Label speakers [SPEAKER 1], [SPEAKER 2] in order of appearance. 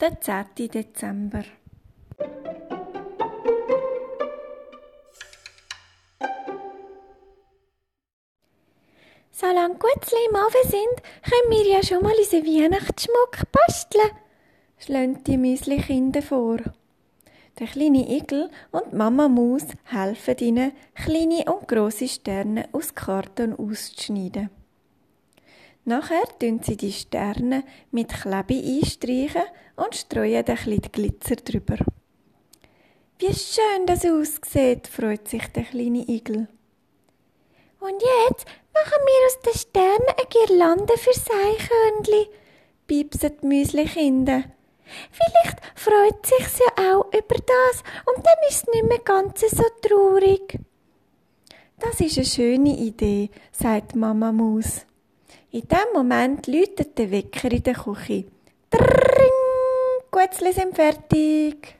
[SPEAKER 1] der 10. Dezember.
[SPEAKER 2] Solange Gutzli im Ofen sind, können wir ja schon mal unseren Weihnachtsschmuck basteln, schlönt die Müsli-Kinder vor. Der kleine Igel und Mama Maus helfen ihnen, kleine und große Sterne aus Karton auszuschneiden. Nachher tun sie die Sterne mit Klebe einstreichen und streuen ein bisschen Glitzer drüber. Wie schön das aussieht, freut sich der kleine Igel. Und jetzt machen wir aus den Sternen eine Girlande für Eichhörnli, piepsen die Müsli-Kinder. Vielleicht freut sich's ja auch über das und dann ist es nicht mehr ganz so traurig.
[SPEAKER 1] Das ist eine schöne Idee, sagt Mama Maus. In dem Moment läutet der Wecker in der Küche. Trrring, Gutzli sind fertig.